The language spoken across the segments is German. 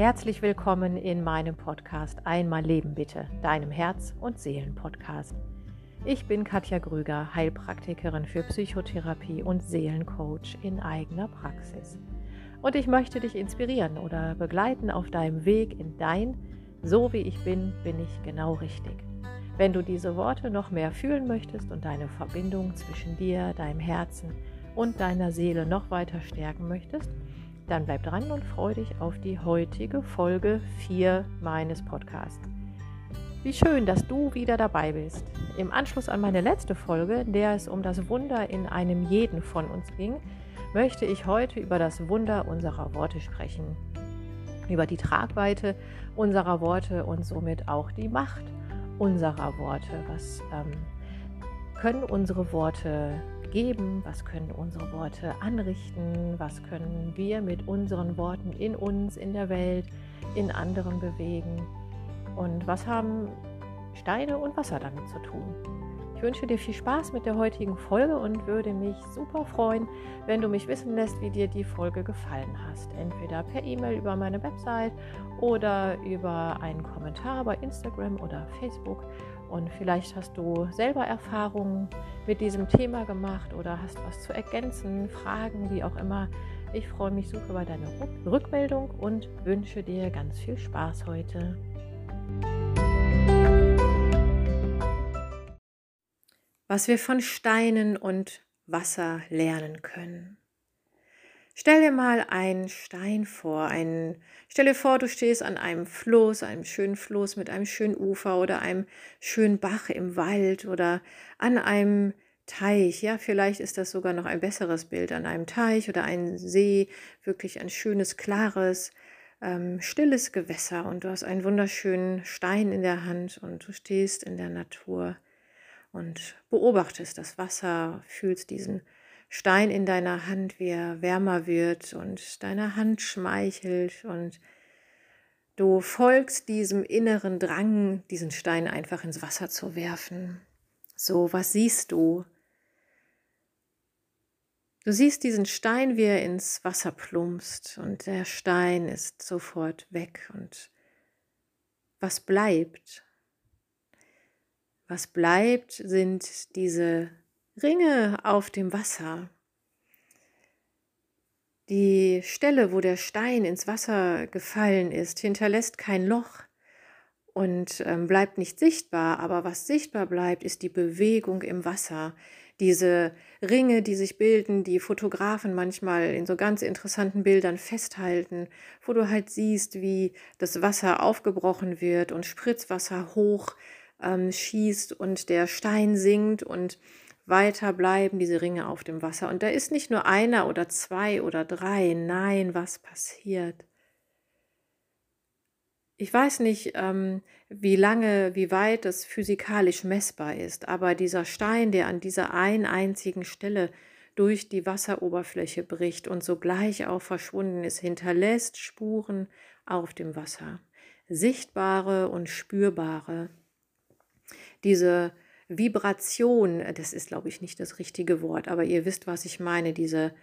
Herzlich willkommen in meinem Podcast Einmal Leben bitte, deinem Herz- und Seelen-Podcast. Ich bin Katja Grüger, Heilpraktikerin für Psychotherapie und Seelencoach in eigener Praxis. Und ich möchte dich inspirieren oder begleiten auf deinem Weg in dein So wie ich bin, bin ich genau richtig. Wenn du diese Worte noch mehr fühlen möchtest und deine Verbindung zwischen dir, deinem Herzen und deiner Seele noch weiter stärken möchtest, dann bleib dran und freu dich auf die heutige Folge 4 meines Podcasts. Wie schön, dass du wieder dabei bist. Im Anschluss an meine letzte Folge, in der es um das Wunder in einem jeden von uns ging, möchte ich heute über das Wunder unserer Worte sprechen. Über die Tragweite unserer Worte und somit auch die Macht unserer Worte. Was ähm, können unsere Worte geben, was können unsere Worte anrichten, was können wir mit unseren Worten in uns, in der Welt, in anderen bewegen und was haben Steine und Wasser damit zu tun. Ich wünsche dir viel Spaß mit der heutigen Folge und würde mich super freuen, wenn du mich wissen lässt, wie dir die Folge gefallen hast. Entweder per E-Mail über meine Website oder über einen Kommentar bei Instagram oder Facebook. Und vielleicht hast du selber Erfahrungen mit diesem Thema gemacht oder hast was zu ergänzen, Fragen, wie auch immer. Ich freue mich super über deine Rückmeldung und wünsche dir ganz viel Spaß heute. was wir von Steinen und Wasser lernen können. Stell dir mal einen Stein vor. Einen, stell dir vor, du stehst an einem Fluss, einem schönen Fluss mit einem schönen Ufer oder einem schönen Bach im Wald oder an einem Teich. Ja, vielleicht ist das sogar noch ein besseres Bild an einem Teich oder einem See. Wirklich ein schönes, klares, ähm, stilles Gewässer und du hast einen wunderschönen Stein in der Hand und du stehst in der Natur und beobachtest das Wasser, fühlst diesen Stein in deiner Hand, wie er wärmer wird und deine Hand schmeichelt und du folgst diesem inneren Drang, diesen Stein einfach ins Wasser zu werfen. So, was siehst du? Du siehst diesen Stein, wie er ins Wasser plumpst und der Stein ist sofort weg und was bleibt? Was bleibt, sind diese Ringe auf dem Wasser. Die Stelle, wo der Stein ins Wasser gefallen ist, hinterlässt kein Loch und ähm, bleibt nicht sichtbar, aber was sichtbar bleibt, ist die Bewegung im Wasser. Diese Ringe, die sich bilden, die Fotografen manchmal in so ganz interessanten Bildern festhalten, wo du halt siehst, wie das Wasser aufgebrochen wird und Spritzwasser hoch ähm, schießt und der Stein sinkt und weiter bleiben diese Ringe auf dem Wasser. Und da ist nicht nur einer oder zwei oder drei, nein, was passiert? Ich weiß nicht, ähm, wie lange, wie weit das physikalisch messbar ist, aber dieser Stein, der an dieser einen einzigen Stelle durch die Wasseroberfläche bricht und sogleich auch verschwunden ist, hinterlässt Spuren auf dem Wasser. Sichtbare und spürbare diese Vibration, äh, das ist, glaube ich, nicht das richtige Wort, aber ihr wisst, was ich meine, diese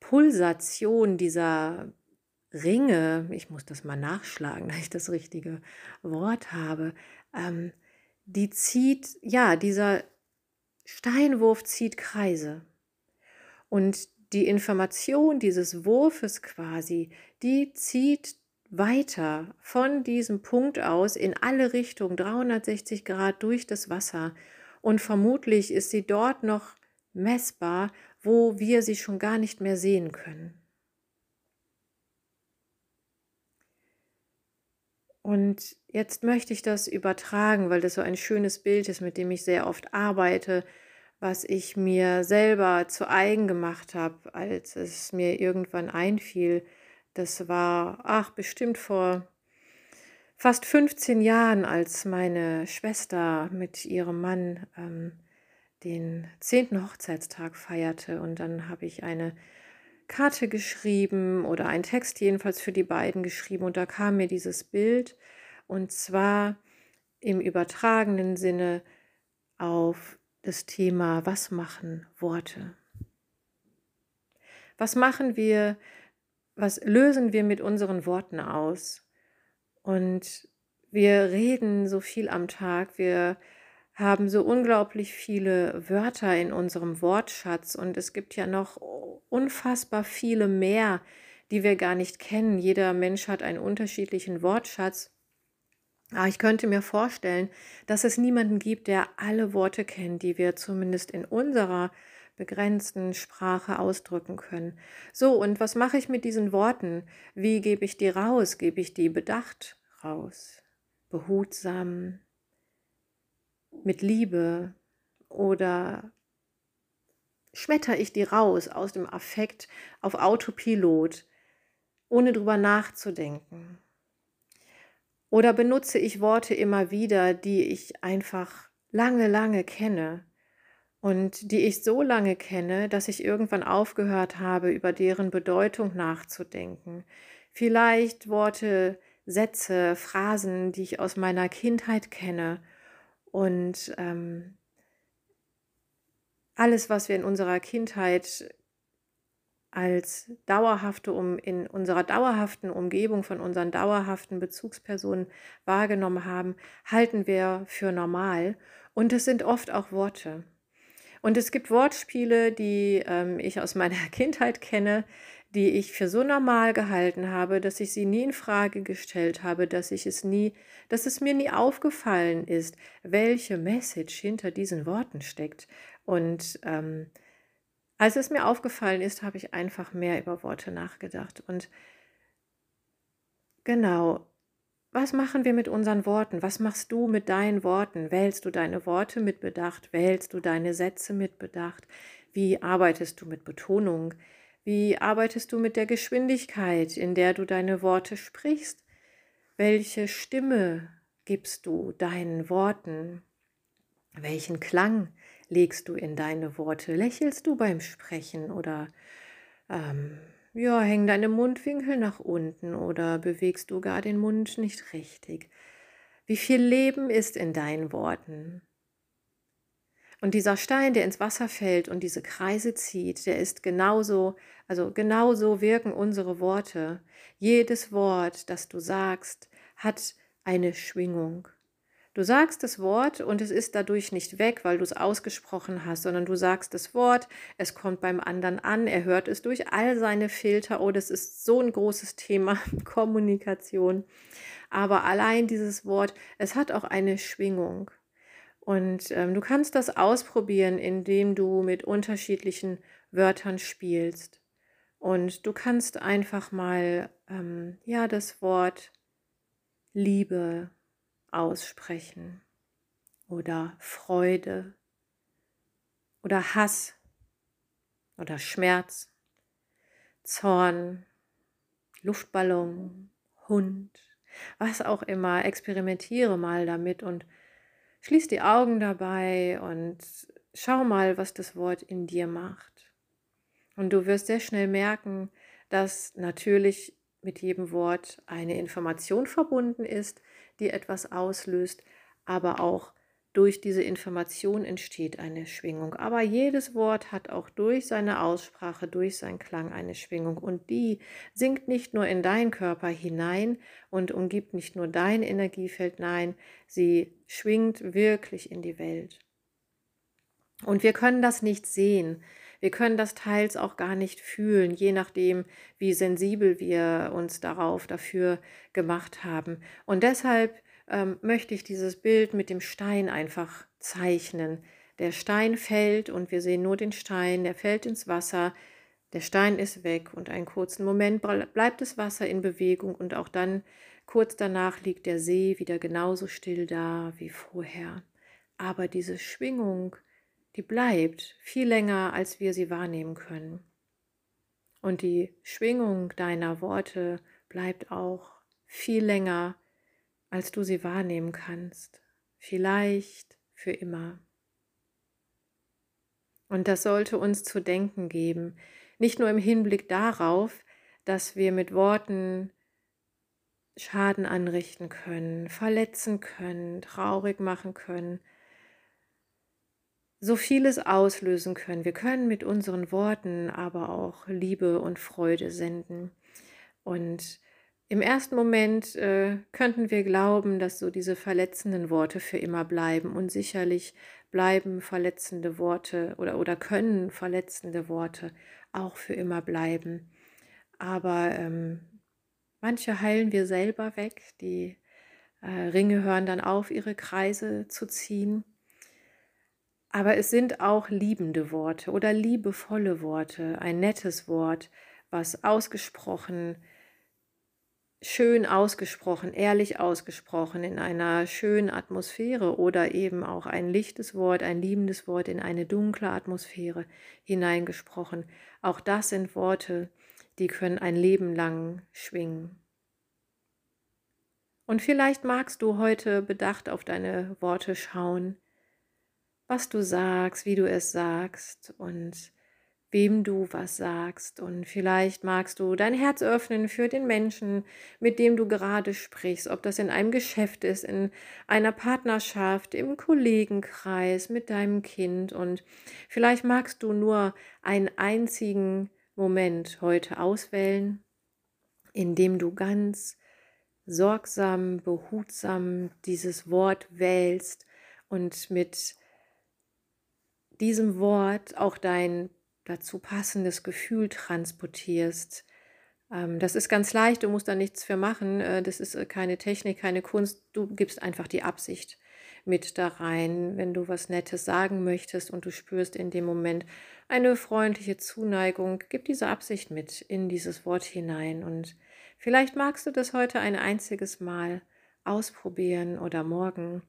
Pulsation dieser Ringe, ich muss das mal nachschlagen, dass ich das richtige Wort habe, ähm, die zieht, ja, dieser Steinwurf zieht Kreise. Und die Information dieses Wurfes quasi, die zieht weiter von diesem Punkt aus in alle Richtungen 360 Grad durch das Wasser und vermutlich ist sie dort noch messbar, wo wir sie schon gar nicht mehr sehen können. Und jetzt möchte ich das übertragen, weil das so ein schönes Bild ist, mit dem ich sehr oft arbeite, was ich mir selber zu eigen gemacht habe, als es mir irgendwann einfiel, das war, ach, bestimmt vor fast 15 Jahren, als meine Schwester mit ihrem Mann ähm, den 10. Hochzeitstag feierte. Und dann habe ich eine Karte geschrieben oder einen Text jedenfalls für die beiden geschrieben. Und da kam mir dieses Bild. Und zwar im übertragenen Sinne auf das Thema, was machen Worte? Was machen wir was lösen wir mit unseren Worten aus? Und wir reden so viel am Tag, wir haben so unglaublich viele Wörter in unserem Wortschatz und es gibt ja noch unfassbar viele mehr, die wir gar nicht kennen. Jeder Mensch hat einen unterschiedlichen Wortschatz. Aber ich könnte mir vorstellen, dass es niemanden gibt, der alle Worte kennt, die wir zumindest in unserer begrenzten Sprache ausdrücken können. So, und was mache ich mit diesen Worten? Wie gebe ich die raus? Gebe ich die bedacht raus? Behutsam? mit Liebe oder schmetter ich die raus aus dem Affekt auf Autopilot, ohne drüber nachzudenken? Oder benutze ich Worte immer wieder, die ich einfach lange, lange kenne und die ich so lange kenne, dass ich irgendwann aufgehört habe, über deren Bedeutung nachzudenken? Vielleicht Worte, Sätze, Phrasen, die ich aus meiner Kindheit kenne und ähm, alles, was wir in unserer Kindheit als dauerhafte, um in unserer dauerhaften Umgebung von unseren dauerhaften Bezugspersonen wahrgenommen haben, halten wir für normal. Und es sind oft auch Worte. Und es gibt Wortspiele, die ähm, ich aus meiner Kindheit kenne, die ich für so normal gehalten habe, dass ich sie nie in Frage gestellt habe, dass ich es nie, dass es mir nie aufgefallen ist, welche Message hinter diesen Worten steckt. Und ähm, als es mir aufgefallen ist, habe ich einfach mehr über Worte nachgedacht. Und genau, was machen wir mit unseren Worten? Was machst du mit deinen Worten? Wählst du deine Worte mit Bedacht? Wählst du deine Sätze mit Bedacht? Wie arbeitest du mit Betonung? Wie arbeitest du mit der Geschwindigkeit, in der du deine Worte sprichst? Welche Stimme gibst du deinen Worten? Welchen Klang legst du in deine Worte? Lächelst du beim Sprechen oder ähm, ja, hängen deine Mundwinkel nach unten oder bewegst du gar den Mund nicht richtig? Wie viel Leben ist in deinen Worten? Und dieser Stein, der ins Wasser fällt und diese Kreise zieht, der ist genauso, also genauso wirken unsere Worte. Jedes Wort, das du sagst, hat eine Schwingung. Du sagst das Wort und es ist dadurch nicht weg, weil du es ausgesprochen hast, sondern du sagst das Wort, es kommt beim anderen an, er hört es durch all seine Filter. Oh, das ist so ein großes Thema, Kommunikation. Aber allein dieses Wort, es hat auch eine Schwingung. Und ähm, du kannst das ausprobieren, indem du mit unterschiedlichen Wörtern spielst. Und du kannst einfach mal ähm, ja das Wort Liebe aussprechen oder Freude oder Hass oder Schmerz, Zorn, Luftballon, Hund, was auch immer. Experimentiere mal damit und Schließ die Augen dabei und schau mal, was das Wort in dir macht. Und du wirst sehr schnell merken, dass natürlich mit jedem Wort eine Information verbunden ist, die etwas auslöst, aber auch durch diese Information entsteht eine Schwingung. Aber jedes Wort hat auch durch seine Aussprache, durch seinen Klang eine Schwingung. Und die sinkt nicht nur in deinen Körper hinein und umgibt nicht nur dein Energiefeld, nein, sie schwingt wirklich in die Welt. Und wir können das nicht sehen. Wir können das teils auch gar nicht fühlen, je nachdem, wie sensibel wir uns darauf dafür gemacht haben. Und deshalb ähm, möchte ich dieses Bild mit dem Stein einfach zeichnen. Der Stein fällt und wir sehen nur den Stein, der fällt ins Wasser, der Stein ist weg und einen kurzen Moment bleibt das Wasser in Bewegung und auch dann kurz danach liegt der See wieder genauso still da wie vorher. Aber diese Schwingung, die bleibt viel länger, als wir sie wahrnehmen können. Und die Schwingung deiner Worte bleibt auch viel länger, als du sie wahrnehmen kannst, vielleicht für immer. Und das sollte uns zu denken geben, nicht nur im Hinblick darauf, dass wir mit Worten Schaden anrichten können, verletzen können, traurig machen können, so vieles auslösen können. Wir können mit unseren Worten aber auch Liebe und Freude senden. Und im ersten Moment äh, könnten wir glauben, dass so diese verletzenden Worte für immer bleiben. Und sicherlich bleiben verletzende Worte oder, oder können verletzende Worte auch für immer bleiben. Aber ähm, manche heilen wir selber weg. Die äh, Ringe hören dann auf, ihre Kreise zu ziehen. Aber es sind auch liebende Worte oder liebevolle Worte, ein nettes Wort, was ausgesprochen schön ausgesprochen, ehrlich ausgesprochen, in einer schönen Atmosphäre oder eben auch ein lichtes Wort, ein liebendes Wort in eine dunkle Atmosphäre hineingesprochen. Auch das sind Worte, die können ein Leben lang schwingen. Und vielleicht magst du heute bedacht auf deine Worte schauen, was du sagst, wie du es sagst und wem du was sagst. Und vielleicht magst du dein Herz öffnen für den Menschen, mit dem du gerade sprichst, ob das in einem Geschäft ist, in einer Partnerschaft, im Kollegenkreis, mit deinem Kind. Und vielleicht magst du nur einen einzigen Moment heute auswählen, in dem du ganz sorgsam, behutsam dieses Wort wählst und mit diesem Wort auch dein dazu passendes Gefühl transportierst. Ähm, das ist ganz leicht, du musst da nichts für machen. Äh, das ist äh, keine Technik, keine Kunst. Du gibst einfach die Absicht mit da rein, wenn du was Nettes sagen möchtest und du spürst in dem Moment eine freundliche Zuneigung. Gib diese Absicht mit in dieses Wort hinein und vielleicht magst du das heute ein einziges Mal ausprobieren oder morgen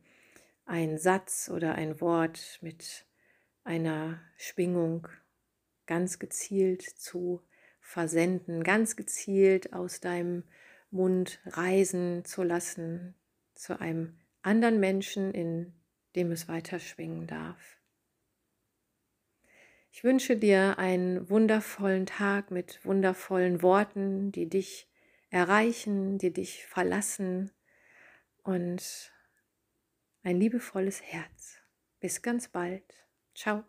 ein Satz oder ein Wort mit einer Schwingung ganz gezielt zu versenden, ganz gezielt aus deinem Mund reisen zu lassen zu einem anderen Menschen, in dem es weiter schwingen darf. Ich wünsche dir einen wundervollen Tag mit wundervollen Worten, die dich erreichen, die dich verlassen und ein liebevolles Herz. Bis ganz bald. Ciao.